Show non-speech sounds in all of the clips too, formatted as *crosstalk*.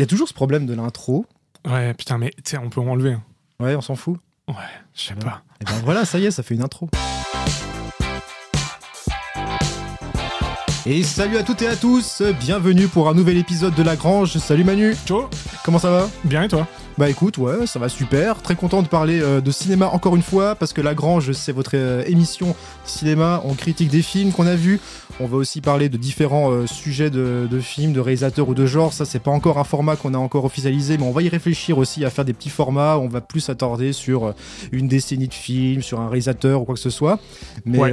Il y a toujours ce problème de l'intro. Ouais, putain, mais tu sais, on peut enlever. hein. Ouais, on s'en fout. Ouais, je sais pas. Et ben voilà, ça y est, ça fait une intro. Et salut à toutes et à tous, bienvenue pour un nouvel épisode de La Grange. Salut Manu, Ciao, comment ça va? Bien et toi? Bah écoute, ouais, ça va super. Très content de parler euh, de cinéma encore une fois, parce que La Grange, c'est votre euh, émission cinéma. On critique des films qu'on a vus. On va aussi parler de différents euh, sujets de, de films, de réalisateurs ou de genres. Ça, c'est pas encore un format qu'on a encore officialisé, mais on va y réfléchir aussi à faire des petits formats. On va plus s'attarder sur une décennie de films, sur un réalisateur ou quoi que ce soit. Mais Ouais.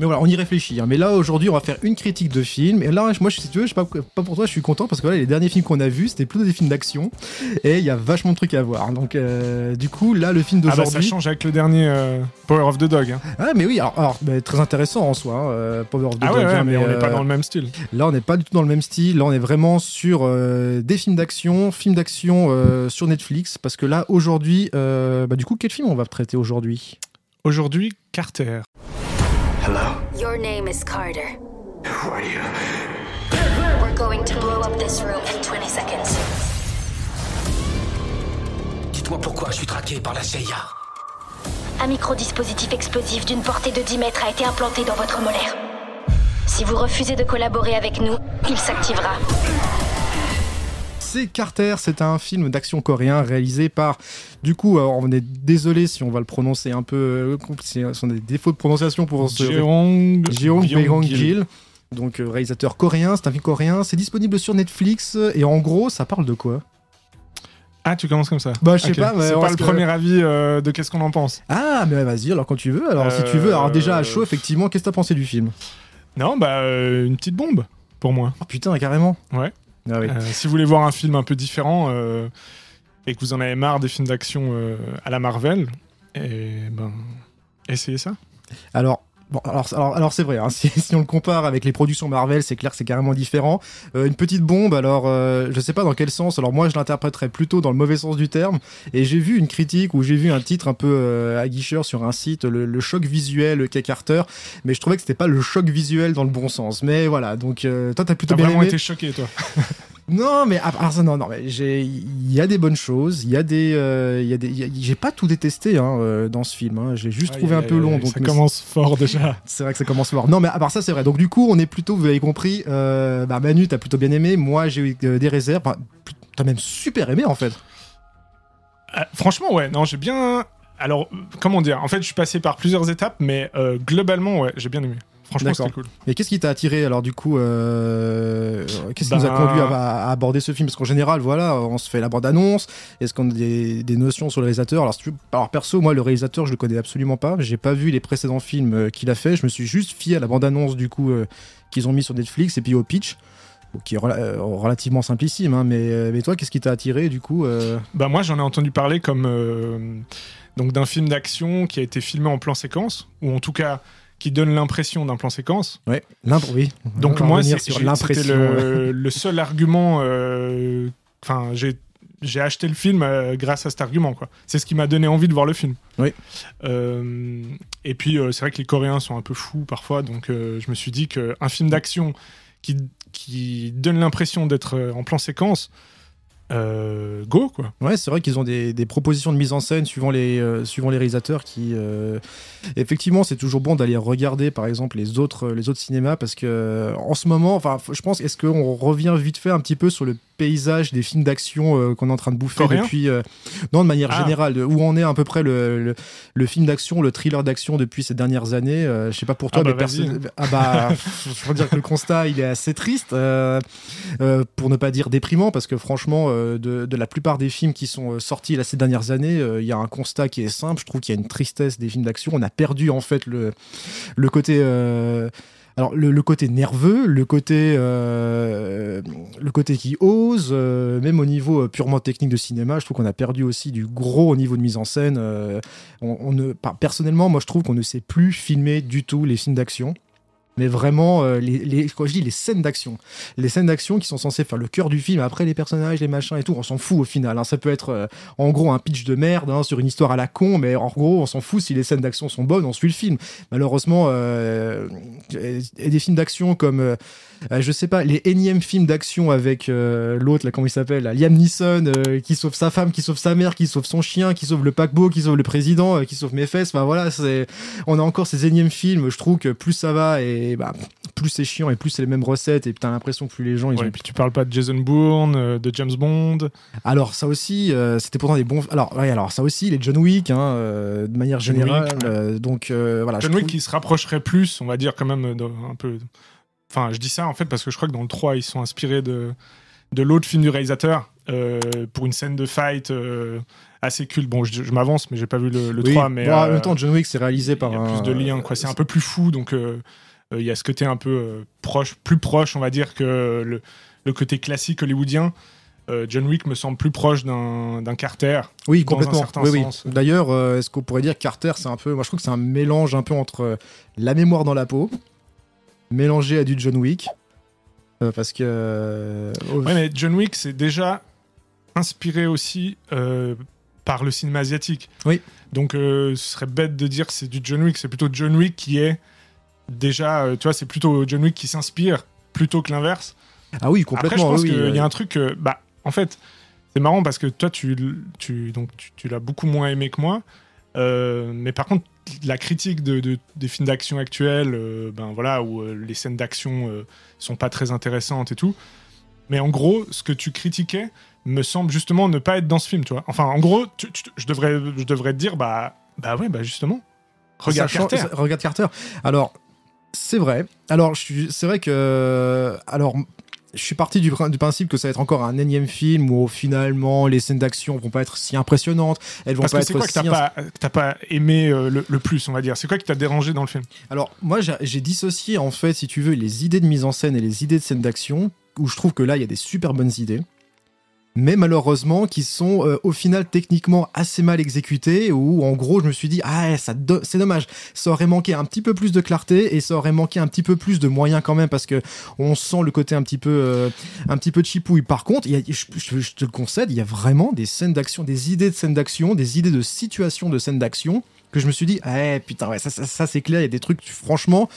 Mais voilà, on y réfléchit. hein. Mais là, aujourd'hui, on va faire une critique de film. Et là, moi, si tu veux, je sais pas, pas pour toi, je suis content parce que voilà, les derniers films qu'on a vus, c'était plutôt des films d'action. Et il y a vachement de trucs à voir. Donc, euh, du coup, là, le film Ah bah ça d'aujourd'hui. change avec le dernier euh, Power of the Dog. hein. Ah, mais oui, alors, alors, bah, très intéressant en soi, hein, euh, Power of the Ah ouais, Dog, ouais, hein, mais on n'est pas dans le même style. Là, on n'est pas du tout dans le même style. Là, on est vraiment sur des films d'action, films d'action sur Netflix. Parce que là, aujourd'hui, bah, du coup, quel film on va traiter aujourd'hui? Aujourd'hui, Carter. Hello? Your name is Carter. Who are you? We're going to blow up this room in 20 seconds. Dites-moi pourquoi je suis traqué par la CIA. Un microdispositif explosif d'une portée de 10 mètres a été implanté dans votre molaire. Si vous refusez de collaborer avec nous, il s'activera. C'est Carter, c'est un film d'action coréen réalisé par, du coup, alors, on est désolé si on va le prononcer un peu euh, compliqué, ce sont des défauts de prononciation pour ce Jeong Byung-gil. Donc euh, réalisateur coréen, c'est un film coréen, c'est disponible sur Netflix et en gros, ça parle de quoi? Ah, tu commences comme ça Bah, je sais pas, C'est pas le que- premier avis euh, de qu'est-ce qu'on en pense. Ah, mais vas-y, alors quand tu veux, alors si tu veux, alors déjà à chaud, Euh, effectivement, qu'est-ce que t'as pensé du film? Non, bah, euh, une petite bombe pour moi. Oh putain, carrément Ouais. Ah oui. Euh, si vous voulez voir un film un peu différent euh, et que vous en avez marre des films d'action euh, à la Marvel, et ben, essayez ça. Alors, bon, alors, alors, alors c'est vrai, hein, *laughs* si, si on le compare avec les productions Marvel, c'est clair que c'est carrément différent. Euh, une petite bombe, alors euh, je sais pas dans quel sens, alors moi je l'interpréterais plutôt dans le mauvais sens du terme, et j'ai vu une critique où j'ai vu un titre un peu euh, aguicheur sur un site, le, le choc visuel qu'a Carter, mais je trouvais que c'était pas le choc visuel dans le bon sens. Mais voilà, donc euh, toi t'as plutôt T'as bien vraiment aimé. été choqué, toi. *laughs* Non, mais à part ça, non, non, mais j'ai, il y a des bonnes choses, il y a des, euh, y a des, j'ai pas tout détesté hein, euh, dans ce film, hein, j'ai juste trouvé un peu long, donc ça commence fort déjà. *laughs* c'est vrai que ça commence fort. Non, mais à part ça, c'est vrai. Donc du coup, on est plutôt, vous avez compris, euh, bah, Manu, t'as plutôt bien aimé, moi j'ai eu des réserves, t'as même super aimé en fait. Euh, franchement, ouais, non, j'ai bien. Alors, comment dire? En fait, je suis passé par plusieurs étapes, mais globalement, ouais, j'ai bien aimé. Franchement, c'était cool. Et qu'est-ce qui t'a attiré alors du coup euh, Qu'est-ce qui nous a Bah- conduit à, à aborder ce film? Parce qu'en général, voilà, on se fait la bande-annonce. Est-ce qu'on a des, des notions sur le réalisateur? Alors, si tu veux- alors perso, moi le réalisateur, je le connais absolument pas. J'ai pas vu les précédents films euh, qu'il a fait. Je me suis juste fié à la bande-annonce du coup euh, qu'ils ont mis sur Netflix et puis au pitch. Qui est rela- euh, relativement simplissime, hein, mais, mais toi, qu'est-ce qui t'a attiré du coup euh? Bah, moi, j'en ai entendu parler comme. euh, donc, d'un film d'action qui a été filmé en plan séquence, ou en tout cas, qui donne l'impression d'un plan séquence. Ouais, oui. Donc, moi, sur l'impression. le, le seul argument. euh, Enfin, j'ai. J'ai acheté le film euh, grâce à cet argument, quoi. C'est ce qui m'a donné envie de voir le film. Oui. Euh, et puis, euh, c'est vrai que les Coréens sont un peu fous parfois, donc je me suis dit qu'un film d'action qui, qui donne l'impression d'être en plan séquence, euh, go, quoi. Ouais, c'est vrai qu'ils ont des, des propositions de mise en scène suivant les, euh, suivant les réalisateurs qui... euh, Effectivement, c'est toujours bon d'aller regarder, par exemple, les autres, les autres cinémas, parce que euh, en ce moment, enfin, je pense, est-ce qu'on revient vite fait un petit peu sur le paysage des films d'action euh, qu'on est en train de bouffer Coréen depuis... euh, non, de manière Ah. générale, où on est à peu près le, le, le film d'action, le thriller d'action depuis ces dernières années. euh, je sais pas pour toi, Ah bah, mais vas-y. perso- Ah bah, *laughs* je veux dire que le constat, il est assez triste, pour ne pas dire déprimant, parce que franchement, de, de la plupart des films qui sont sortis là, ces dernières années, il y a un constat qui est simple. Je trouve qu'il y a une tristesse des films d'action. On a perdu en fait le, le côté. euh, alors le, côté nerveux, le côté, euh, qui ose, euh, même au niveau euh, purement technique de cinéma, je trouve qu'on a perdu aussi du gros au niveau de mise en scène. on, personnellement, moi je trouve qu'on ne sait plus filmer du tout les films d'action. Mais vraiment euh, les, les, je dis les scènes d'action, les scènes d'action qui sont censées faire le cœur du film. Après les personnages, les machins et tout, on s'en fout au final. hein. Ça peut être euh, en gros un pitch de merde hein, sur une histoire à la con, mais en gros on s'en fout si les scènes d'action sont bonnes, on suit le film. Malheureusement, euh, des films d'action comme euh, je sais pas, les énièmes films d'action avec l'autre, là, comment il s'appelle Liam Neeson, qui sauve sa femme, qui sauve sa mère, qui sauve son chien, qui sauve le paquebot, qui sauve le président, qui sauve mes fesses. Enfin voilà, c'est, on a encore ces énièmes films. Je trouve que plus ça va et bah, plus c'est chiant et plus c'est les mêmes recettes et t'as l'impression que plus les gens ils Ouais, ont. et puis tu parles pas de Jason Bourne, euh, de James Bond. Alors ça aussi, euh, c'était pourtant des bons. Alors ouais, alors ça aussi, les John Wick, hein, euh, de manière John générale. Wick, ouais. donc voilà. John Wick trouve- qui se rapprocherait plus, on va dire, quand même, de- un peu. Enfin, je dis ça en fait parce que je crois que dans le 3, ils sont inspirés de, de l'autre film du réalisateur euh, pour une scène de fight euh, assez culte. Bon, je, je m'avance, mais j'ai pas vu le, le Oui, 3, mais. bon, en même temps, John Wick c'est réalisé par il y a un. plus de liens, quoi. C'est un peu plus fou, donc il y a ce côté un peu euh, proche, plus proche, on va dire, que le, le côté classique hollywoodien. Euh, John Wick me semble plus proche d'un Carter. Oui, complètement. oui, oui. D'ailleurs, euh, est-ce qu'on pourrait dire que Carter, c'est un peu. Moi, je trouve que c'est un mélange un peu entre euh, la mémoire dans la peau, mélangé à du John Wick. Euh, parce que. euh, au- Ouais, mais John Wick, c'est déjà inspiré aussi euh, par le cinéma asiatique. Oui. Donc, euh, ce serait bête de dire que c'est du John Wick. C'est plutôt John Wick qui est déjà, euh, tu vois, c'est plutôt John Wick qui s'inspire plutôt que l'inverse. Ah oui, Après, je complètement. pense oui, qu'il oui, y a un truc, euh, bah, en fait, c'est marrant parce que toi, tu, tu, donc, tu, tu l'as beaucoup moins aimé que moi. Euh, mais par contre, la critique de, de- des films d'action actuels, euh, ben voilà, où euh, les scènes d'action sont pas très intéressantes et tout. Mais en gros, ce que tu critiquais me semble justement ne pas être dans ce film, tu vois. Enfin, en gros, tu- tu- je devrais, je devrais te dire, bah, bah ouais, bah justement. Regarde Carter. regarde Carter. Alors, c'est vrai. Alors, je suis- c'est vrai que. Alors. Je suis parti du, prin- du principe que ça va être encore un énième film où finalement les scènes d'action vont pas être si impressionnantes, elles vont Parce pas que être c'est quoi que si t'as pas, que t'as pas aimé euh, le, le plus, on va dire? C'est quoi qui t'a dérangé dans le film? Alors, moi, j'ai dissocié, en fait, si tu veux, les idées de mise en scène et les idées de scène d'action, où je trouve que là, il y a des super bonnes idées, mais malheureusement, qui sont euh, au final techniquement assez mal exécutées, où en gros, je me suis dit, ah, ça c'est dommage, ça aurait manqué un petit peu plus de clarté et ça aurait manqué un petit peu plus de moyens quand même, parce que on sent le côté un petit peu, euh, un petit peu chipouille. Par contre, y a- je, te le concède, il y a vraiment des scènes d'action, des idées de scènes d'action, des idées de situation de scènes d'action que je me suis dit, ah putain, ouais, ça, ça, ça, c'est clair, il y a des trucs, franchement,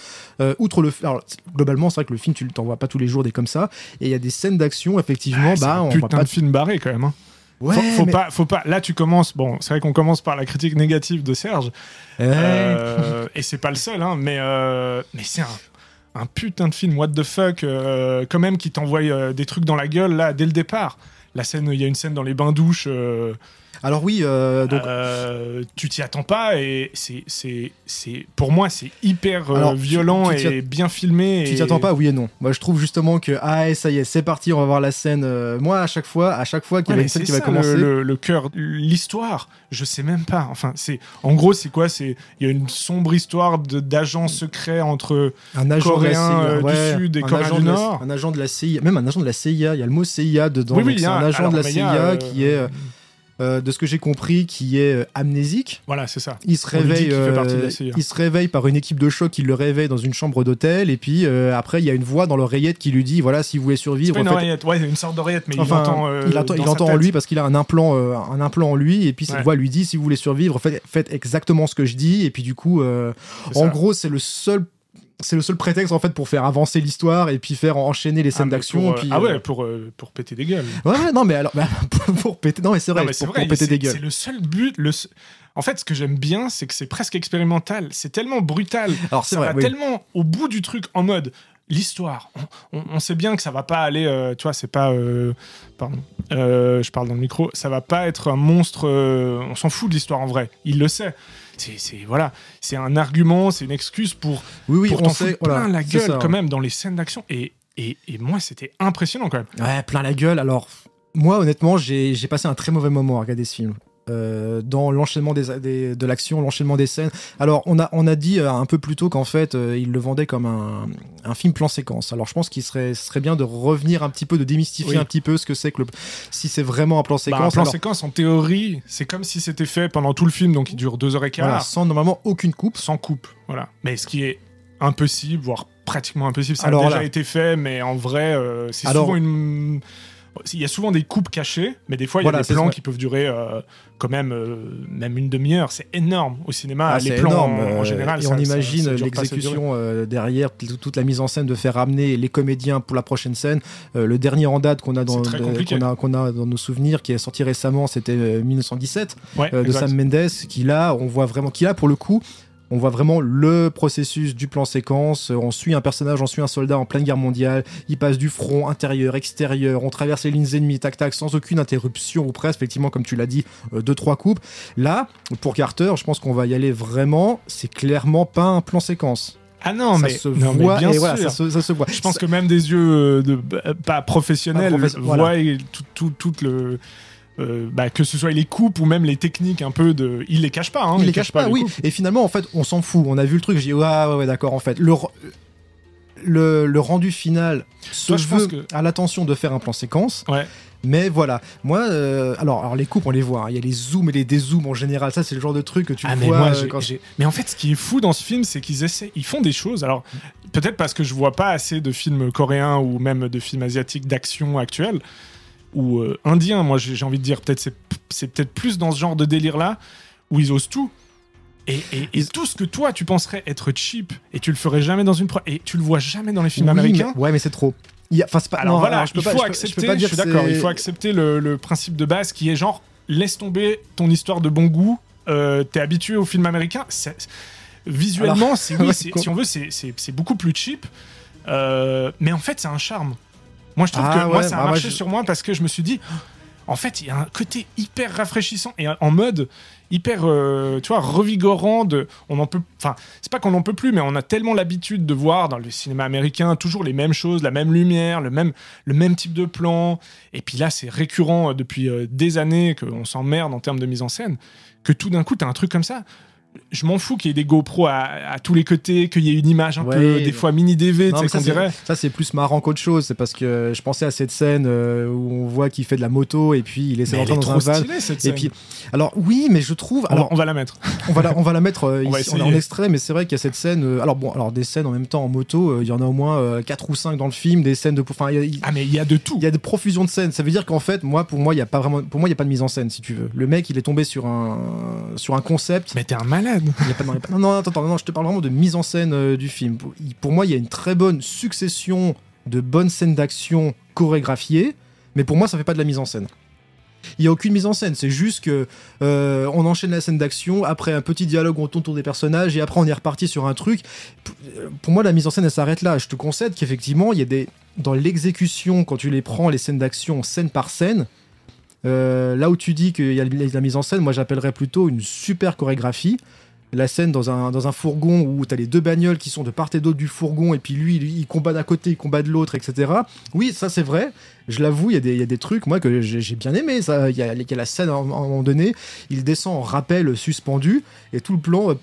euh, outre le. Alors, globalement, c'est vrai que le film, tu t'en vois pas tous les jours des comme ça, et il y a des scènes d'action, effectivement, Ah, bah, un on putain pas. de film barré quand même. hein. Ouais, faut, faut mais- pas, faut pas. Là, tu commences. Bon, c'est vrai qu'on commence par la critique négative de Serge, euh, et c'est pas le seul, hein, mais euh, mais c'est un, un putain de film. What the fuck, euh, quand même, qui t'envoie euh, des trucs dans la gueule là dès le départ. La scène, il y a une scène dans les bains douches. euh, Alors, oui, euh, donc. euh, tu t'y attends pas et c'est c'est c'est pour moi c'est hyper Alors, violent tu et bien filmé. Tu t'y attends pas, oui et non. Moi, je trouve justement que ah ça y est, c'est parti, on va voir la scène. moi, à chaque fois, à chaque fois qu'il y a une scène qui va commencer, Le, cœur, l'histoire, je sais même pas. Enfin, c'est en gros, c'est quoi? C'est il y a une sombre histoire d'agents secrets entre. un agent Coréen, CIA, du ouais, Sud et un Coréen agent du la- Nord. un agent de la CIA, même un agent de la CIA. Il y a le mot CIA dedans. oui, oui, donc il y c'est a un agent alors, de la CIA euh, qui est, euh, de ce que j'ai compris, qui est euh, amnésique. Voilà, c'est ça. Il se On réveille, fait euh, il se réveille par une équipe de choc qui le réveille dans une chambre d'hôtel et puis euh, après il y a une voix dans l'oreillette qui lui dit voilà si vous voulez survivre pas une faites- oreillette, ouais, une sorte d'oreillette, mais Enfin, il entend. euh, il entend, il en lui parce qu'il a un implant, euh, un implant en lui, et puis cette Ouais. voix lui dit si vous voulez survivre, faites, faites exactement ce que je dis, et puis du coup, euh, en ça. gros, c'est le seul, c'est le seul prétexte en fait pour faire avancer l'histoire et puis faire enchaîner les Ah, scènes d'action. euh, ah ouais, euh, pour, euh, pour péter des gueules. ouais, non mais alors bah, *laughs* pour, pour péter, non mais c'est vrai, Non, mais pour, vrai, pour péter des gueules. C'est le seul but. Le... En fait, ce que j'aime bien, c'est que c'est presque expérimental. C'est tellement brutal. Alors c'est vrai, va oui. tellement au bout du truc en mode l'histoire. On, on- on sait bien que ça va pas aller. euh, tu vois, c'est pas. euh, pardon. Euh, je parle dans le micro. Ça va pas être un monstre. on s'en fout de l'histoire en vrai. Il le sait. C'est voilà. C'est un argument. C'est une excuse pour Oui, oui, pour on sait, voilà, plein la gueule ça. quand même dans les scènes d'action. Et, et, et moi, c'était impressionnant quand même. Ouais, plein la gueule. Alors, moi, honnêtement, j'ai j'ai passé un très mauvais moment à regarder ce film. Euh, dans l'enchaînement des, des- de l'action, l'enchaînement des scènes. Alors, on a, on a dit euh, un peu plus tôt qu'en fait, euh, il le vendait comme un, un film plan séquence. Alors, je pense qu'il serait, serait bien de revenir un petit peu, de démystifier Oui. un petit peu ce que c'est que le, si c'est vraiment un plan Bah, un séquence. plan alors, séquence, en théorie, c'est comme si c'était fait pendant tout le film, donc il dure deux heures et quart. voilà, sans normalement aucune coupe. sans coupe. Voilà. Mais ce qui est impossible, voire pratiquement impossible. Ça Alors, a déjà là. été fait, mais en vrai, c'est souvent une. Il y a souvent des coupes cachées, mais des fois il y a des plans ça. qui peuvent durer euh, quand même euh, même une demi-heure. C'est énorme au cinéma. Ah, les plans énorme. en, en euh, général. et ça- on imagine l'exécution euh, derrière, toute la mise en scène de faire ramener les comédiens pour la prochaine scène. Le dernier en date qu'on a dans qu'on a, qu'on a dans nos souvenirs, qui est sorti récemment, c'était euh, 1917 Ouais, euh, de exact. Sam Mendes, qui là, on voit vraiment, qui là pour le coup. On voit vraiment le processus du plan séquence. Euh, On suit un personnage, on suit un soldat en pleine guerre mondiale. Il passe du front intérieur, extérieur. On traverse les lignes ennemies, tac tac, sans aucune interruption ou presque. Effectivement, comme tu l'as dit, euh, deux trois coupes. Là, pour Carter, je pense qu'on va y aller vraiment. C'est clairement pas un plan séquence. Ah non, ça mais, se non, mais voit bien et sûr. voilà, ça se, ça se voit. Je pense que même des yeux euh, de, pas professionnels Pas professe- voient voilà. tout, tout, tout le. Euh, bah, que ce soit les coupes ou même les techniques un peu de. Il les cache pas, hein, il les cache pas, oui. coupes. Et finalement, en fait, on s'en fout. On a vu le truc. J'ai dit, ouais, ouais, ouais, d'accord. En fait, le, le, le rendu final se Toi, je pense veut que- à l'attention de faire un plan séquence. Ouais. Mais voilà, moi, euh, alors, alors les coupes, on les voit. hein. Il y a les zooms et les dézooms en général. Ça, c'est le genre de truc que tu Ah, mais vois. moi, euh, quand- mais en fait, ce qui est fou dans ce film, c'est qu'ils essaient, ils font des choses. Alors, peut-être parce que je vois pas assez de films coréens ou même de films asiatiques d'action actuels ou euh, indiens. Moi, j'ai envie de dire, peut-être c'est peut-être plus dans ce genre de délire-là où ils osent tout. Et, et- et tout ce que toi, tu penserais être cheap et tu le ferais jamais dans une pro et tu le vois jamais dans les films Oui, américains. mais- ouais, mais c'est trop. Il a- pas. Alors non, voilà, alors, je peux il pas- faut je peux- je accepter, peux pas je, dire suis que d'accord, il faut accepter le, le principe de base qui est genre, laisse tomber ton histoire de bon goût, euh, t'es habitué au film américain, c'est- visuellement, c'est, oui, *laughs* si on veut, c'est beaucoup plus cheap, euh, mais en fait, c'est un charme. Moi, je trouve Ah que moi, ça a bah, marché je- sur moi parce que je me suis dit, en fait, il y a un côté hyper rafraîchissant et en mode hyper, euh, tu vois, revigorant. De, on en peut, enfin, c'est pas qu'on n'en peut plus, mais on a tellement l'habitude de voir dans le cinéma américain toujours les mêmes choses, la même lumière, le même, le même type de plan. Et puis là, c'est récurrent euh, depuis euh, des années qu'on s'emmerde en termes de mise en scène, que tout d'un coup, t'as un truc comme ça. Je m'en fous qu'il y ait des GoPro à, à tous les côtés, qu'il y ait une image un Ouais, peu, des fois mini DV, tu Non, ça, dirait. ça, c'est plus marrant qu'autre chose. C'est parce que je pensais à cette scène euh, où on voit qu'il fait de la moto et puis il essaie d'entrer dans un van. Et scène. puis, alors oui, mais je trouve. On va- Alors, on va la mettre. on va la, on va la mettre euh, *laughs* On va ici, en, essayer. en extrait, mais c'est vrai qu'il y a cette scène. euh, alors bon, alors des scènes en même temps en moto, euh, il y en a au moins 4 ou 5 dans le film, des scènes de. Enfin, y a- Ah, mais il y a de tout. il y a des profusions de scènes. Ça veut dire qu'en fait, moi, pour moi, il y a pas vraiment, pour moi, il y a pas de mise en scène, si tu veux. Le mec, il est tombé sur un, sur un concept. Mais t'es un malade. Il y a pas, non, il y a pas- non, non, attends, attends, non, je te parle vraiment de mise en scène euh, du film. Pour, moi, il y a une très bonne succession de bonnes scènes d'action chorégraphiées, mais pour moi, ça fait pas de la mise en scène. Il y a aucune mise en scène, c'est juste que euh, on enchaîne la scène d'action, après un petit dialogue, on tourne autour des personnages, et après on est reparti sur un truc. P- euh, Pour moi, la mise en scène, elle s'arrête là. Je te concède qu'effectivement, il y a des dans l'exécution, quand tu les prends les scènes d'action scène par scène, euh, là où tu dis qu'il y a la mise en scène, moi j'appellerais plutôt une super chorégraphie. La scène dans un, dans un fourgon où tu as les deux bagnoles qui sont de part et d'autre du fourgon, et puis lui, il, il combat d'un côté, il combat de l'autre, etc. Oui, ça c'est vrai. Je l'avoue, il y, a des- il y a des trucs, moi, que j'ai bien aimé. Il, y a, il y a la scène, à un, à un moment donné, il descend en rappel suspendu, et tout le plan, euh,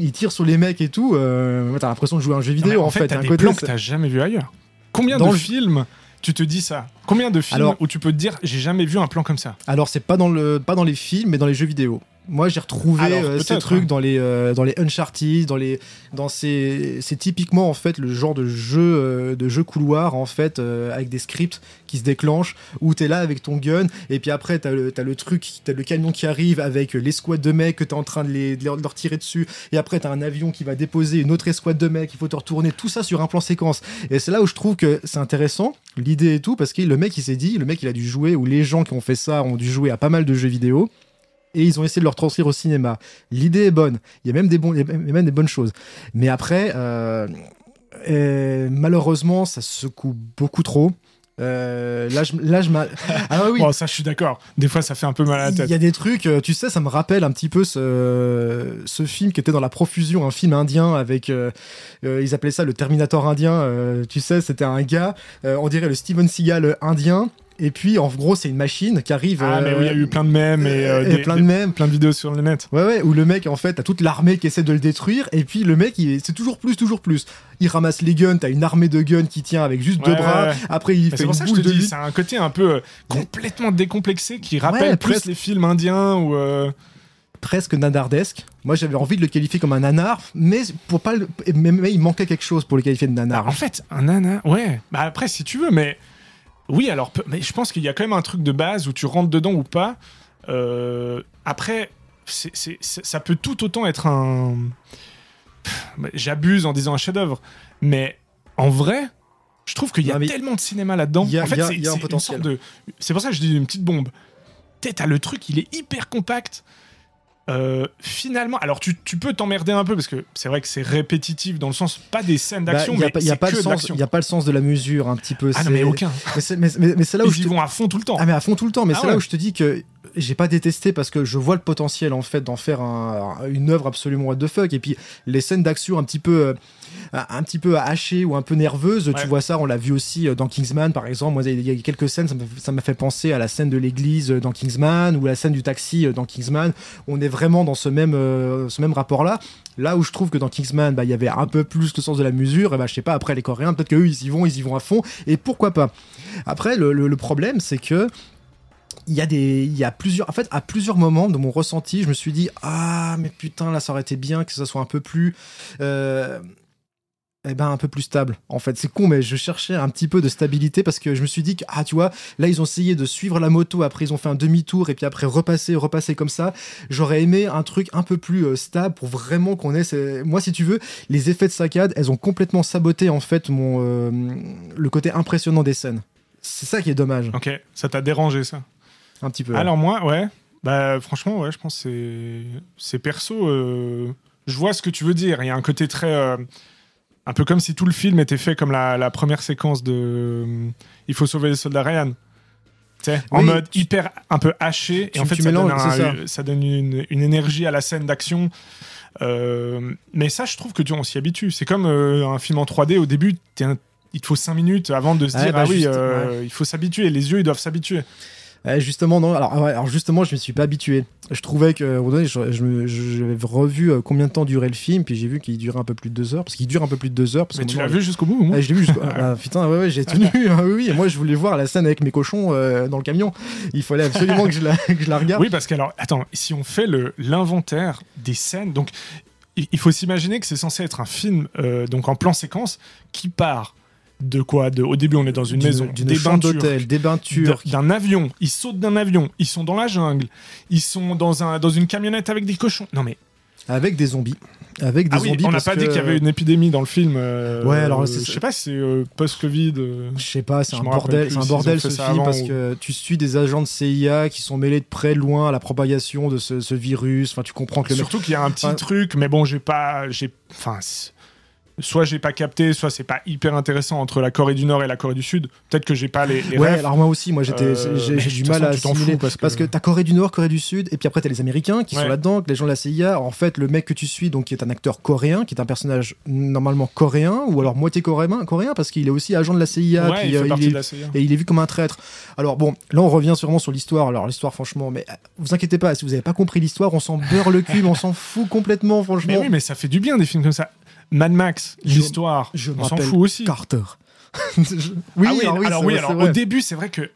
il tire sur les mecs et tout. Euh, t'as l'impression de jouer à un jeu Non, vidéo, en, fait, fait. t'as Un des côté, plans que t'as jamais vu ailleurs. Combien Dans de le- films tu te dis ça Combien de films Alors- où tu peux te dire j'ai jamais vu un plan comme ça? Alors c'est pas dans le pas dans les films mais dans les jeux vidéo. Moi j'ai retrouvé Alors, euh, ces peut-être, trucs hein. dans les euh, dans les Uncharted, dans les dans ces c'est typiquement en fait le genre de jeu euh, de jeu couloir en fait euh, avec des scripts qui se déclenchent où t'es là avec ton gun et puis après t'as le t'as le truc t'as le camion qui arrive avec l'escouade de mecs que t'es en train de, les, de leur tirer dessus et après t'as un avion qui va déposer une autre escouade de mecs il faut te retourner tout ça sur un plan séquence et c'est là où je trouve que c'est intéressant l'idée et tout parce que le mec il s'est dit le mec il a dû jouer ou les gens qui ont fait ça ont dû jouer à pas mal de jeux vidéo et ils ont essayé de le retranscrire au cinéma. L'idée est bonne, il y a même des, bons, il y a même des bonnes choses. Mais après, euh, malheureusement, ça secoue beaucoup trop. Euh, là, je, là, je m'a- *laughs* Ah oui, Bon, ça, je suis d'accord. Des fois, ça fait un peu mal à la il tête. y a des trucs, euh, tu sais, ça me rappelle un petit peu ce, ce film qui était dans la profusion, un film indien avec, euh, ils appelaient ça le Terminator indien. euh, tu sais, c'était un gars, on dirait le Steven Seagal indien. Et puis, en gros, c'est une machine qui arrive. Ah, mais oui, il y a euh, eu plein de mèmes et, euh, et des- plein de mèmes. plein de vidéos sur le net. Ouais, ouais, où le mec, en fait, t'as toute l'armée qui essaie de le détruire, et puis le mec, c'est toujours plus, toujours plus. Il ramasse les guns, t'as une armée de guns qui tient avec juste deux Ouais, bras, ouais, après il Mais fait une ça boule te de c'est un côté un peu euh, complètement décomplexé qui rappelle plus presque. les films indiens ou. euh, presque nanardesque. Moi, j'avais envie de le qualifier comme un nanar, mais pour pas, le- mais, mais il manquait quelque chose pour le qualifier de nanar. En fait, un nana, ouais. Bah après, si tu veux, mais oui, alors, mais je pense qu'il y a quand même un truc de base où tu rentres dedans ou pas. Euh, après, ça peut tout autant être un. J'abuse en disant un chef-d'œuvre, mais en vrai, je trouve qu'il y a Non, tellement de cinéma là-dedans. il y a- en fait, c'est, un potentiel. C'est pour ça que je dis une petite bombe. T'as le truc, il est hyper compact. Euh, finalement, alors tu, tu peux t'emmerder un peu parce que c'est vrai que c'est répétitif dans le sens pas des scènes Bah, d'action, mais il y a pas le sens, il y a pas le sens de la mesure un petit peu. Ah non, mais aucun. Mais c'est mais- mais- là *laughs* où Ils je te- vont à fond tout le temps. Ah mais à fond tout le temps, mais Ah c'est ouais. là où je te dis que j'ai pas détesté parce que je vois le potentiel en fait d'en faire un- une œuvre absolument what the fuck et puis les scènes d'action un petit peu euh, un petit peu hachées ou un peu nerveuses, Ouais. tu vois ça, on l'a vu aussi euh, dans Kingsman par exemple. Moi, il y a quelques scènes, ça m'a- fait penser à la scène de l'église euh, dans Kingsman ou la scène du taxi euh, dans Kingsman. On est vraiment dans ce même euh, ce même rapport là. Là où je trouve que dans Kingsman, bah, il y avait un peu plus le sens de la mesure, et bah, je sais pas, après les Coréens, peut-être qu'eux, ils y vont, ils y vont à fond, et pourquoi pas. Après, le, le- le problème, c'est que il y a des il y a plusieurs en fait à plusieurs moments de mon ressenti je me suis dit ah mais putain là ça aurait été bien que ça soit un peu plus euh, eh ben un peu plus stable en fait c'est con mais je cherchais un petit peu de stabilité parce que je me suis dit que ah tu vois là ils ont essayé de suivre la moto après ils ont fait un demi-tour et puis après repasser repasser comme ça j'aurais aimé un truc un peu plus euh, stable pour vraiment qu'on ait ces- moi si tu veux les effets de saccade elles ont complètement saboté en fait mon euh, le côté impressionnant des scènes c'est ça qui est dommage Ok, ça t'a dérangé ça? Un petit peu Alors moi, ouais. Bah franchement, ouais, je pense que c'est c'est perso. euh, Je vois ce que tu veux dire. Il y a un côté très un peu comme si tout le film était fait comme la, la première séquence de euh, Il faut sauver les soldats Ryan. En mode tu- hyper un peu haché tu- et en fait ça, donne un- ça. ça donne une, une énergie à la scène d'action. Euh, mais ça, je trouve que tu on s'y habitue. C'est comme euh, un film en 3D. Au début, un- il te faut 5 minutes avant de se dire bah, ah oui, juste, euh, il faut s'habituer. Les yeux, ils doivent s'habituer. Euh, justement, non. Alors, justement, je me suis pas habitué. Je trouvais que, moment donné, je, je j'avais revu euh, combien de temps durait le film, puis j'ai vu qu'il durait un peu plus de deux heures, parce qu'il dure un peu plus de deux heures. Parce Mais tu l'as vu jusqu'au bout ou Ah, je l'ai vu jusqu'au. *laughs* Ah, putain, ouais, ouais, j'ai tenu. *laughs* ah, oui, et moi, je voulais voir la scène avec mes cochons euh, dans le camion. Il fallait absolument que je la, que je la regarde. Oui, parce que alors, attends, si on fait l'inventaire des scènes, donc il il faut s'imaginer que c'est censé être un film euh, donc en plan séquence qui part de quoi de, Au début, on est dans une maison, d'une des bains d'hôtel, des bains turcs. d'un avion. Ils sautent d'un avion. Ils sont dans la jungle. Ils sont dans un dans une camionnette avec des cochons. Non mais Avec des zombies. Avec des ah oui, zombies. on n'a pas que- dit qu'il y avait une épidémie dans le film. euh, Ouais, alors, je sais pas si c'est euh, post-Covid. euh, Je sais pas, c'est un bordel, c'est un bordel ce film parce ou- que tu suis des agents de CIA qui sont mêlés de près de loin à la propagation de ce, ce virus. Enfin, tu comprends que le mec- Surtout qu'il y a un petit truc, mais bon, j'ai pas, j'ai, enfin, c'est- soit j'ai pas capté, soit c'est pas hyper intéressant entre la Corée du Nord et la Corée du Sud. Peut-être que j'ai pas les, les Ouais, refs. alors moi aussi, moi j'étais, Euh, j'ai, du mal façon, à assimiler parce parce que- que t'as Corée du Nord, Corée du Sud, et puis après t'as les Américains qui Ouais. sont là-dedans, les gens de la CIA. En fait, le mec que tu suis, donc qui est un acteur coréen, qui est un personnage normalement coréen ou alors moitié coréen, coréen parce qu'il est aussi agent de la CIA, Ouais, puis, il fait euh, partie est- de la CIA. et il est vu comme un traître. Alors bon, là on revient sûrement sur l'histoire. Alors l'histoire, franchement, mais euh, vous inquiétez pas, si vous avez pas compris l'histoire, on s'en beurre le cul, on s'en fout complètement, franchement. Mais oui, mais ça fait du bien des films comme ça. Mad Max, l'histoire, je on s'en fout aussi. Carter. *laughs* Je- oui, ah oui, alors oui, alors, oui, au début, c'est vrai que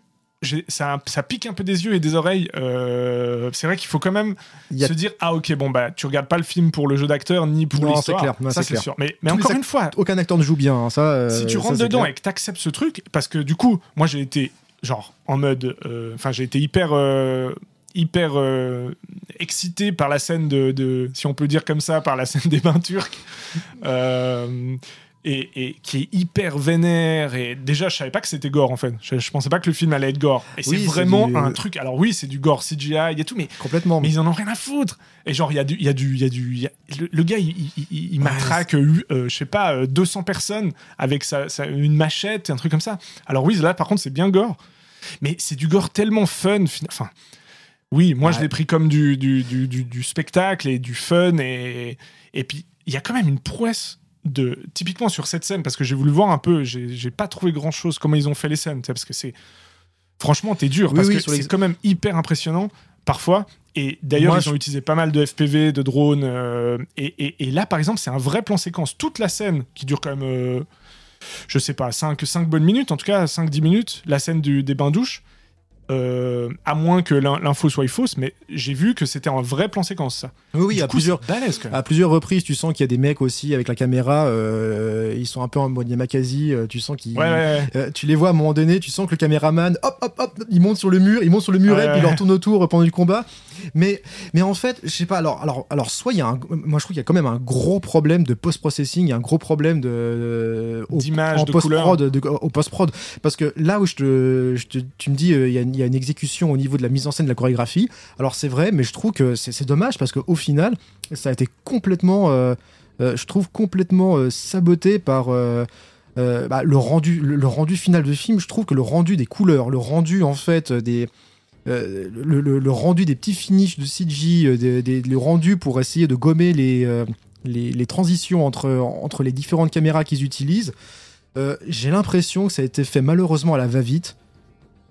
ça, ça pique un peu des yeux et des oreilles. Euh, c'est vrai qu'il faut quand même a se dire ah ok bon bah tu regardes pas le film pour le jeu d'acteur ni pour l'histoire. c'est clair, non, ça c'est sûr. Mais, encore une fois, aucun acteur ne joue bien, hein, ça. euh, si tu rentres dedans clair. et que t'acceptes ce truc, parce que du coup, moi j'ai été genre en mode, euh, enfin j'ai été hyper, hyper euh, excité par la scène de, de- si on peut dire comme ça, par la scène des bains turcs. *laughs* Euh, et, et qui est hyper vénère et déjà je savais pas que c'était gore en fait je, je pensais pas que le film allait être gore et c'est Oui, c'est vraiment du- un truc alors oui c'est du gore CGI et tout mais Complètement. mais ils en ont rien à foutre. Et genre, il y a du. Il y a du, il y a du il y a- le, le gars, il, il- il- il matraque, euh, euh, je sais pas, euh, 200 personnes avec sa, sa- une machette, un truc comme ça. Alors, oui, là, par contre, c'est bien gore. Mais c'est du gore tellement fun. fina- Enfin, oui, moi, je l'ai pris comme du, du, du, du- spectacle et du fun. Et, et puis, il y a quand même une prouesse. De, typiquement sur cette scène, parce que j'ai voulu voir un peu, j'ai pas trouvé grand chose comment ils ont fait les scènes, parce que c'est. Franchement, t'es dur, Oui, parce oui, que les- c'est quand même hyper impressionnant parfois. Et d'ailleurs, ils je- ont utilisé pas mal de FPV, de drones. euh, et, et- et là, par exemple, c'est un vrai plan séquence. Toute la scène, qui dure quand même, euh, je sais pas, 5, 5 bonnes minutes, en tout cas 5-10 minutes, la scène du, des bains douches, euh, à moins que l'in- l'info soit fausse, mais j'ai vu que c'était un vrai plan séquence, ça. Oui, oui, Du à coup, plusieurs. À plusieurs reprises, tu sens qu'il y a des mecs aussi avec la caméra, euh, ils sont un peu en mode Yamakasi, euh, tu sens qu'ils... Ouais. Euh, tu les vois à un moment donné, tu sens que le caméraman, hop, hop, hop, il monte sur le mur, il monte sur le muret, puis il leur tourne autour pendant le combat. Mais, mais en fait, je sais pas, alors, alors, alors soit il y a un, moi je trouve qu'il y a quand même un gros problème de post-processing, il y a un gros problème de, D'image, de post-prod, de- au post-prod. Parce que là où je te, je te- tu me dis, il y, a, il y a une exécution au niveau de la mise en scène de la chorégraphie, alors c'est vrai, mais je trouve que c'est dommage parce qu'au final, ça a été complètement, euh, euh, je trouve complètement euh, saboté par. bah, le rendu le, rendu final de film je trouve que le rendu des couleurs le rendu en fait des le, rendu des petits finishes de CG le rendu pour essayer de gommer les les, transitions entre entre les différentes caméras qu'ils utilisent j'ai l'impression que ça a été fait malheureusement à la va-vite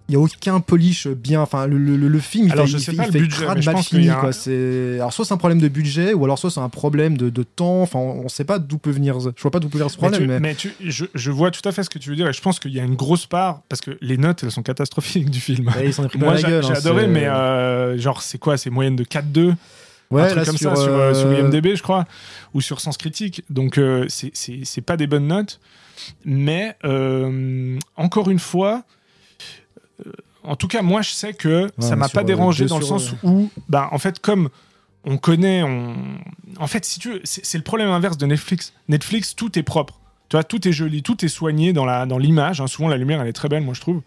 il y a aucun polish bien enfin le, le- le film il Alors, fait, je il sais pas il fait budget, crade mal fini, a quoi. C'est- alors soit c'est un problème de budget ou alors soit c'est un problème de, de temps enfin on, on sait pas d'où peut venir je vois pas d'où peut venir ce Mais, problème tu- mais, mais tu- je, je vois tout à fait ce que tu veux dire et je pense qu'il y a une grosse part parce que les notes elles sont catastrophiques du film. Ouais, il pris plein Moi j'ai hein, adoré mais euh, genre c'est quoi c'est moyenne de 4-2 ouais un truc là comme sur, ça sur, euh, euh, sur IMDb je crois ou sur Sens Critique donc euh, c'est- pas des bonnes notes mais euh, encore une fois euh, en tout cas moi je sais que ça Ouais, m'a sur, pas euh, dérangé dans le sens euh, où bah en fait comme on connaît on en fait si tu veux c'est le problème inverse de Netflix Netflix tout est propre tu vois, tout est joli, tout est soigné dans la dans l'image. hein. Souvent, la lumière, elle est très belle, moi je trouve.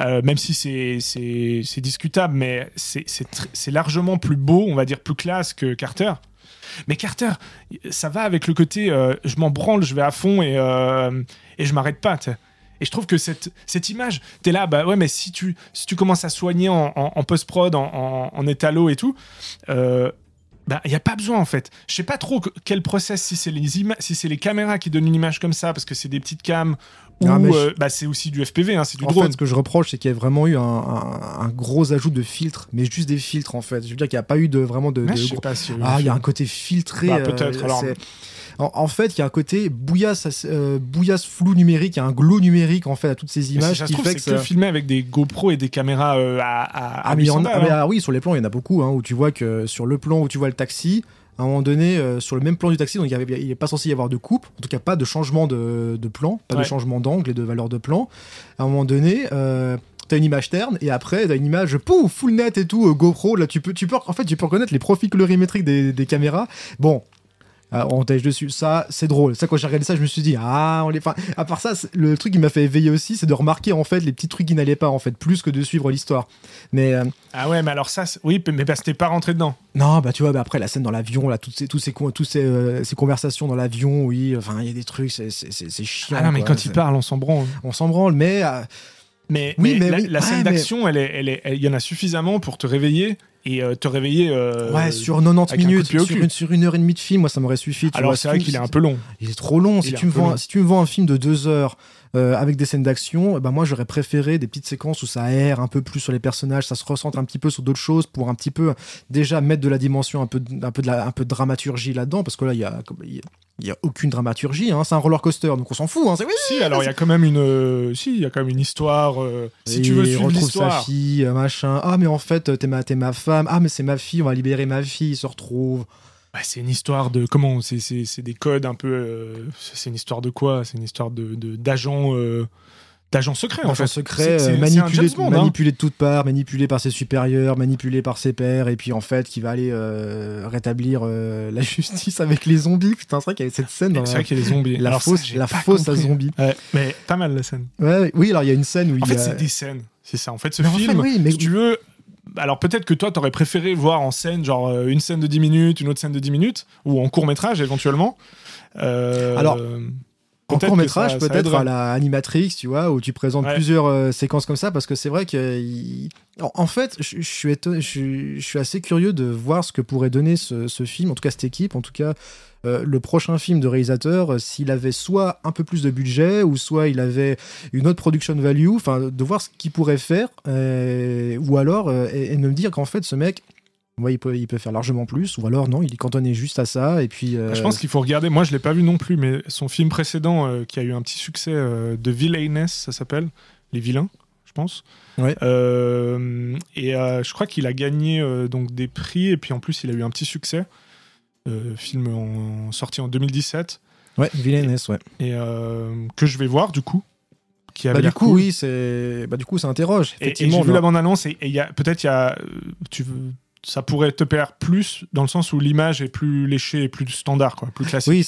Euh, même si c'est discutable, mais c'est largement plus beau, on va dire plus classe que Carter. Mais Carter, ça va avec le côté euh, je m'en branle, je vais à fond et euh, et je m'arrête pas. Et je trouve que cette, cette image, t'es là, bah ouais, mais si tu, si tu commences à soigner en, en- en post-prod, en, en, étalo et tout, euh, bah, il n'y a pas besoin en fait. Je sais pas trop que- quel process, si c'est les, si c'est les caméras qui donnent une image comme ça, parce que c'est des petites cams, ou euh, bah, c'est aussi du FPV, hein, c'est du en drone. fait, ce que je reproche, c'est qu'il y a vraiment eu un, un- un gros ajout de filtres, mais juste des filtres en fait. Je veux dire qu'il n'y a pas eu de vraiment de. Gros- si- Ah, il y a un côté filtré. Bah, euh, peut-être, alors. En, en fait, il y a un côté bouillasse, euh, bouillasse flou numérique, il y a un glow numérique en fait à toutes ces images ça qui trouve, fait que que ça- filmé avec des GoPro et des caméras euh, à, à, à Ah, mais il y en 800 a- balles, mais, hein. ah oui, sur les plans, il y en a beaucoup, hein, où tu vois que sur le plan où tu vois le taxi, à un moment donné, euh, sur le même plan du taxi, donc il n'est pas censé y avoir de coupe, en tout cas pas de changement de, de plan, pas Ouais. de changement d'angle et de valeur de plan. À un moment donné, euh, t'as une image terne et après t'as une image pouf, full net et tout, euh, GoPro. Là, tu peux, tu peux, en fait, tu peux reconnaître les profils colorimétriques des, des caméras. Bon. Euh, on tèche dessus, ça c'est drôle. Ça quand j'ai regardé ça, je me suis dit ah on les. Enfin, à part ça, le truc qui m'a fait éveiller aussi, c'est de remarquer en fait les petits trucs qui n'allaient pas en fait, plus que de suivre l'histoire. Mais euh, Ah ouais, mais alors ça, oui, mais parce que t'es pas rentré dedans. non, bah tu vois, bah, après la scène dans l'avion, là, toutes ces, tous ces, con- tous ces, euh, ces conversations dans l'avion, oui, enfin, il y a des trucs, c'est, c'est, c'est, c'est chiant. Ah non, mais quoi, quand il parle, on s'en branle. On s'en branle, mais euh, Mais, Oui, mais mais la, oui, la scène ouais, mais- d'action, elle est, elle est, elle- il y en a suffisamment pour te réveiller et euh, te réveiller. euh, ouais, sur 90 avec un coup de minutes, sur une, sur une heure et demie de film, moi ça m'aurait suffi. tu Alors c'est vrai qu'il est un peu long. Il est trop long. Si Il tu, me vends, long. si tu me vends un film de deux heures euh, avec des scènes d'action, eh ben moi j'aurais préféré des petites séquences où ça aère un peu plus sur les personnages, ça se recentre un petit peu sur d'autres choses pour un petit peu déjà mettre de la dimension, un peu, de- un peu, de, la, un peu de dramaturgie là-dedans, parce que là il y a, il y a- il y a aucune dramaturgie. Hein. C'est un roller coaster, donc on s'en fout. Hein. Oui, Si, alors il y a quand même une, euh, si, il y a quand même une histoire. euh, si tu veux suivre l'histoire. sa fille, euh, machin. Ah, mais en fait, t'es ma, ma femme. Ah, mais c'est ma fille, on va libérer ma fille, ils se retrouvent. Bah, c'est une histoire de comment C'est c'est- c'est des codes un peu. euh, c'est une histoire de quoi? C'est une histoire de de- d'agents euh, d'agents secrets en Agent fait. secret, euh, manipulé, hein. manipulé de toutes parts, manipulé par ses supérieurs, manipulé par ses pairs, et puis en fait, qui va aller euh, rétablir euh, *laughs* la justice avec les zombies. Putain, c'est vrai qu'il y avait cette scène dans C'est la, vrai qu'il y a des zombies. la Alors ça, fausse, j'ai la fausse à zombies. Ouais, mais pas mal la scène. Ouais, oui, alors il y a une scène où il En y fait, a... c'est des scènes. C'est ça. En fait, ce Mais en fait, film, oui, mais- si tu veux. Alors peut-être que toi, t'aurais préféré voir en scène, genre euh, une scène de 10 minutes, une autre scène de 10 minutes, ou en court métrage éventuellement. Euh, En court métrage, peut-être à la Animatrix, tu vois, où tu présentes Ouais. plusieurs euh, séquences comme ça, parce que c'est vrai que. il- En, en fait, je, suis je, assez curieux de voir ce que pourrait donner ce, ce film, en tout cas cette équipe, en tout cas euh, le prochain film de réalisateur, euh, s'il avait soit un peu plus de budget, ou soit il avait une autre production value, enfin, de voir ce qu'il pourrait faire, ou alors, et, et de me dire qu'en fait, ce mec. Ouais, il peut, il peut faire largement plus, ou alors non, il est cantonné juste à ça, et puis. euh, Je pense qu'il faut regarder. Moi, je l'ai pas vu non plus, mais son film précédent, euh, qui a eu un petit succès euh, de Villainess, ça s'appelle, Les Vilains. je pense. Ouais. Euh, et je crois qu'il a gagné donc des prix et puis en plus il a eu un petit succès. Film en, sorti en 2017 Ouais, Villainess, ouais. et que je vais voir du coup. Qui Bah, du coup, cool. oui, c'est. Bah, du coup, ça interroge. Et- Et, Effectivement. j'ai vu la bande-annonce et et il y a peut-être il y a tu veux- ça pourrait te plaire plus dans le sens où l'image est plus léchée et plus standard quoi, plus classique. Oui,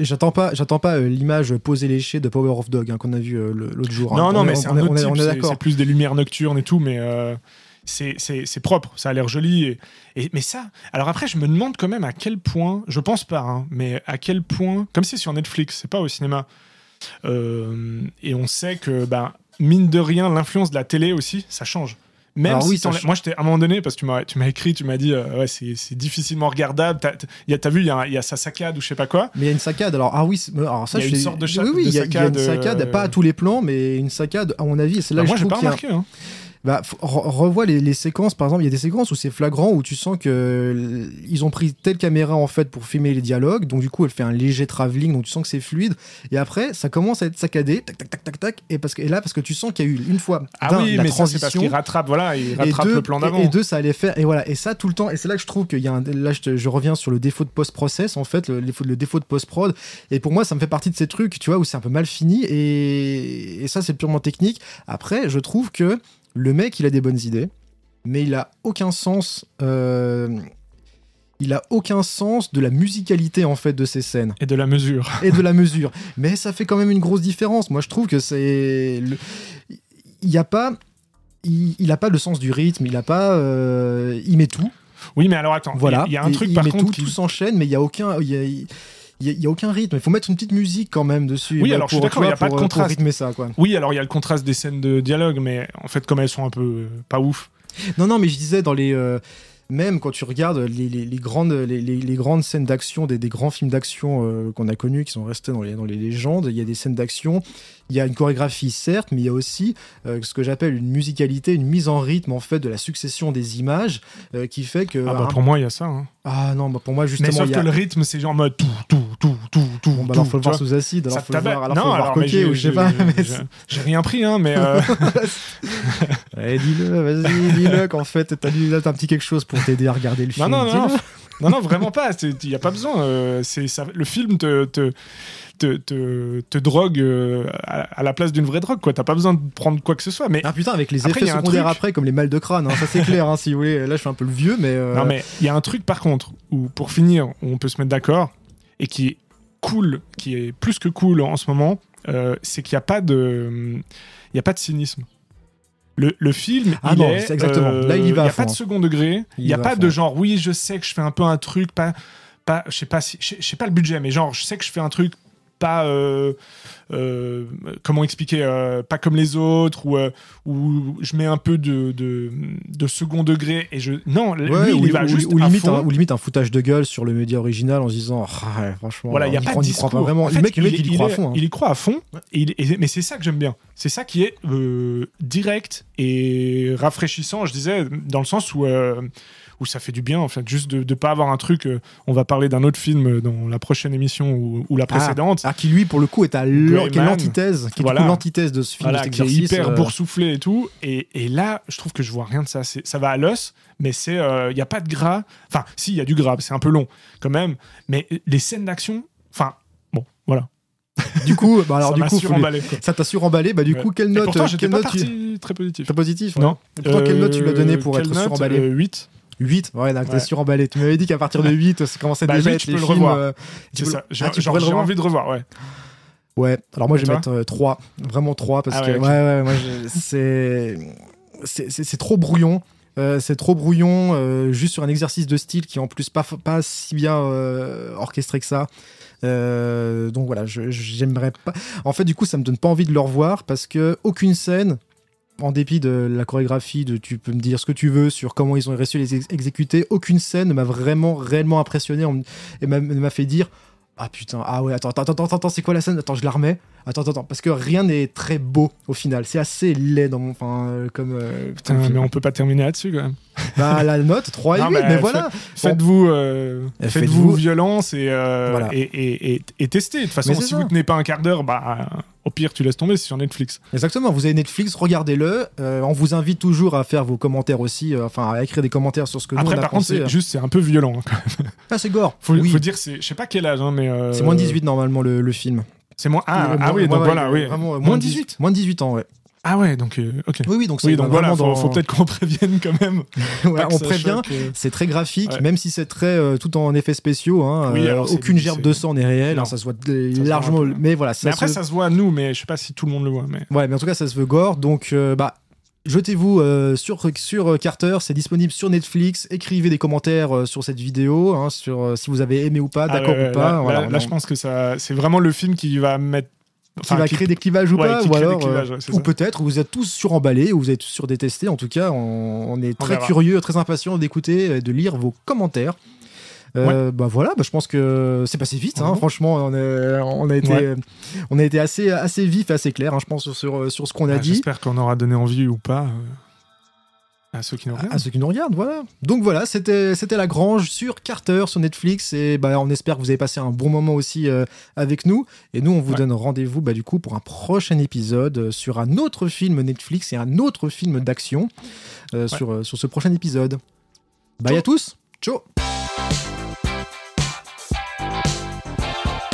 j'attends pas, j'attends pas euh, l'image posée léchée de Power of Dog hein, qu'on a vu euh, l'autre jour. hein. Non, On non, mais c'est un autre on type, c'est- plus des lumières nocturnes et tout, mais euh, c'est- propre, ça a l'air joli. Et, et- mais ça, alors après, je me demande quand même à quel point, je pense pas, hein, mais à quel point, comme c'est sur Netflix, c'est pas au cinéma, euh, et on sait que, bah, mine de rien, l'influence de la télé aussi, ça change. Même Alors si oui, ça moi j'étais à un moment donné parce que tu m'as écrit tu m'as dit euh, ouais c'est difficilement regardable t'as vu il y, y a sa saccade ou je sais pas quoi Mais il y a une saccade. Alors, ah oui, alors ça, y a une sorte de oui, oui, de il y a, il y a une saccade, saccade, euh, pas à tous les plans, mais une saccade, à mon avis, c'est là Bah, que moi je trouve pas a- remarqué hein. Bah, re- revois les, les séquences, par exemple, il y a des séquences où c'est flagrant, où tu sens que ils ont pris telle caméra en fait pour filmer les dialogues, donc du coup elle fait un léger travelling, donc tu sens que c'est fluide, et après ça commence à être saccadé, tac tac tac tac tac, et parce que et là parce que tu sens qu'il y a eu une fois ah oui la mais ça c'est parce transition, qu'il rattrape voilà il et rattrape deux, le plan et- d'avant et deux, ça allait faire. Et voilà. Et ça, tout le temps. Et c'est là que je trouve qu'il y a un. Là, je, te- je reviens sur le défaut de post-process, en fait, le, défaut- le défaut de post-prod. Et pour moi, ça me fait partie de ces trucs, tu vois, où c'est un peu mal fini. Et, et ça, c'est purement technique. Après, je trouve que le mec, il a des bonnes idées, mais il a aucun sens. euh, il a aucun sens de la musicalité en fait de ces scènes et de la mesure et de la mesure. Mais ça fait quand même une grosse différence. Moi, je trouve que c'est. le- Il n'y a pas. Il, il a pas le sens du rythme, il a pas. euh, il met tout. Oui, mais alors attends, Voilà. il y a un Et truc il par met contre tout, qui... tout s'enchaîne, mais il y a aucun. Il y a, il y a- aucun rythme. Il faut mettre une petite musique quand même dessus. Oui, bah, alors, je suis d'accord, il y a pas de euh, contraste. Rythmer ça, quoi. Oui, alors il y a le contraste des scènes de dialogue, mais en fait, comme elles sont un peu euh, pas ouf. Non, non, mais je disais dans les. euh, même quand tu regardes les, les- les grandes, les, grandes scènes d'action, des, des grands films d'action euh, qu'on a connus, qui sont restés dans les, dans les légendes, il y a des scènes d'action, il y a une chorégraphie certes, mais il y a aussi euh, ce que j'appelle une musicalité, une mise en rythme en fait de la succession des images, euh, qui fait que... Ah bah un- pour moi, il y a ça. hein. Ah non, bah, pour moi Mais justement... sauf y a... que le rythme, c'est genre en mode tout, tout, tout. Bon, bah alors faut le tu voir sous acide, alors faut le voir, alors non, faut le voir coquet, ou je sais pas. j'ai- rien pris, hein, mais euh, Ouais, *laughs* dis-le, vas-y, dis-le qu'en fait, t'as un petit quelque chose pour t'aider à regarder le non, film. non, non, dis-le. non, non, vraiment pas. Il y a pas besoin. euh, ça. Le film te te te, te, te drogue euh, à, à la place d'une vraie drogue, quoi. T'as pas besoin de prendre quoi que ce soit. Mais Ah putain, avec les Après, effets secondaires truc- après, comme les mal de crâne, hein, ça c'est clair, hein, si vous voulez. Là, je suis un peu le vieux, mais. euh, Non, mais il y a un truc par contre où, pour finir, on peut se mettre d'accord et qui est cool, qui est plus que cool en ce moment, euh, c'est qu'il n'y a pas de, il y a pas de cynisme. Le, le film, Ah il non, est, c'est exactement. euh, Là, il y va Il n'y a pas de hein. second degré. Il Il n'y y a pas de fond. genre, oui, je sais que je fais un peu un truc, pas, pas, je sais pas si, je sais pas le budget, mais genre, je sais que je fais un truc pas, euh, euh, comment expliquer, euh, pas comme les autres, ou, euh, où je mets un peu de, de, de second degré et je, non, lui, Ouais, il ou, y va ou- juste ou limite un, ou limite un foutage de gueule sur le média original en se disant Ah, ouais, franchement Voilà, il n'y a y pas y croit discours. pas vraiment En le fait, mec, le mec, est- il y croit est- à fond hein. Il y croit à fond. et il- et- mais c'est ça que j'aime bien. C'est ça qui est direct et rafraîchissant, je disais, dans le sens où, où ça fait du bien, en fait, juste de ne pas avoir un truc. euh, on va parler d'un autre film dans la prochaine émission ou, ou la précédente. Ah, qui lui pour le coup est à qui est l'antithèse qui est du Voilà. coup l'antithèse de ce film Voilà, qui est hyper euh, boursouflé et tout. Et, et là, je trouve que je vois rien de ça. Ça va à l'os, mais c'est il n'y a pas de gras. Enfin, si, il y a du gras, c'est un peu long quand même. Mais les scènes d'action, enfin, bon, voilà. du coup bah alors ça du coup suremballé, ça t'a suremballé bah du Ouais. coup quelle note pourtant, quelle note tu- très positif. très positif ouais. Non. Et pourtant, quelle note tu lui as donné pour quelle être suremballé Euh, 8. 8 ouais t'es Ouais. suremballé tu m'avais dit qu'à partir de 8 ça commençait Bah, déjà à 8, être les peux le films revoir. euh, tu peux- Ah, j'ai envie de revoir, ouais. Ouais, alors moi je vais mettre 3, vraiment 3 parce Ah que ouais, ouais, c'est c'est- trop brouillon. Euh, c'est trop brouillon, euh, juste sur un exercice de style qui est en plus pas, pas si bien euh, orchestré que ça. Euh, donc voilà, j'aimerais pas. En fait, du coup, ça me donne pas envie de le revoir parce que aucune scène, en dépit de la chorégraphie, de tu peux me dire ce que tu veux sur comment ils ont réussi à les ex- exécuter, aucune scène ne m'a vraiment réellement impressionné et m'a fait dire ah putain, ah ouais, attends, attends, attends, attends, c'est quoi la scène? Attends, je la remets. Attends, attends, attends, parce que rien n'est très beau au final. C'est assez laid dans mon, enfin, euh, comme. euh, Putain, comme mais on peut pas terminer là-dessus quand même. *laughs* bah, la note 3 et Non, 8, mais voilà. Faites-vous euh, faites-vous faites-vous- violence et, euh, Voilà. et, et, et- et testez. De toute façon, si ça. vous tenez pas un quart d'heure, bah, au pire, tu laisses tomber, c'est sur Netflix. Exactement, vous avez Netflix, regardez-le. Euh, on vous invite toujours à faire vos commentaires aussi, euh, enfin à écrire des commentaires sur ce que Après, nous on a par contre, c'est juste, c'est un peu violent. hein, quand même. Ah, c'est gore. Faut, oui. faut dire, c'est, je sais pas quel âge, hein, mais. euh, C'est moins de 18 normalement le, le film. C'est moins. Ah, Euh, ah oui, donc voilà, oui. Vraiment, euh, moins de 18 Moins de 18 ans, ouais. Ah ouais, donc, euh, ok. Oui, oui, donc c'est Oui, donc voilà, faut, dans- faut peut-être qu'on *laughs* prévienne quand même. *laughs* Ouais, on prévient. euh. C'est très graphique, Ouais. même si c'est très euh, tout en effets spéciaux. Hein, Oui, alors aucune gerbe de sang n'est réelle. Hein, ça se voit Ça se voit largement. Mais voilà, ça Mais après, se- ça se voit à nous, mais je sais pas si tout le monde le voit. Mais... Ouais, mais en tout cas, ça se veut gore. Donc, euh, bah, jetez-vous euh, sur, sur Carter. C'est disponible sur Netflix. Écrivez des commentaires euh, sur cette vidéo, hein, sur euh, si vous avez aimé ou pas, Ah d'accord ou pas. Là, voilà, là, on- là, je pense que ça, c'est vraiment le film qui va mettre. Qui va créer des clivages ou ouais, pas, ou alors, euh, ouais, ou peut-être vous êtes tous suremballés, ou vous êtes tous surdétestés. En tout cas, on, on est très curieux, très impatient d'écouter et de lire vos commentaires. Euh, Bah voilà, bah je pense que c'est passé vite. hein. Mhm. Franchement, on a, on a été, Ouais. on a été assez, assez vif, assez clair. hein, je pense sur, sur ce qu'on a Ah, dit. J'espère qu'on aura donné envie ou pas euh, à ceux qui nous regardent. à ceux qui nous regardent, voilà. Donc voilà, c'était la Grange sur Carter sur Netflix et bah on espère que vous avez passé un bon moment aussi euh, avec nous et nous on vous Ouais. donne rendez-vous bah du coup pour un prochain épisode euh, sur un autre film Netflix et un autre film d'action euh, sur sur ce prochain épisode. Bye Ciao. à tous. Ciao.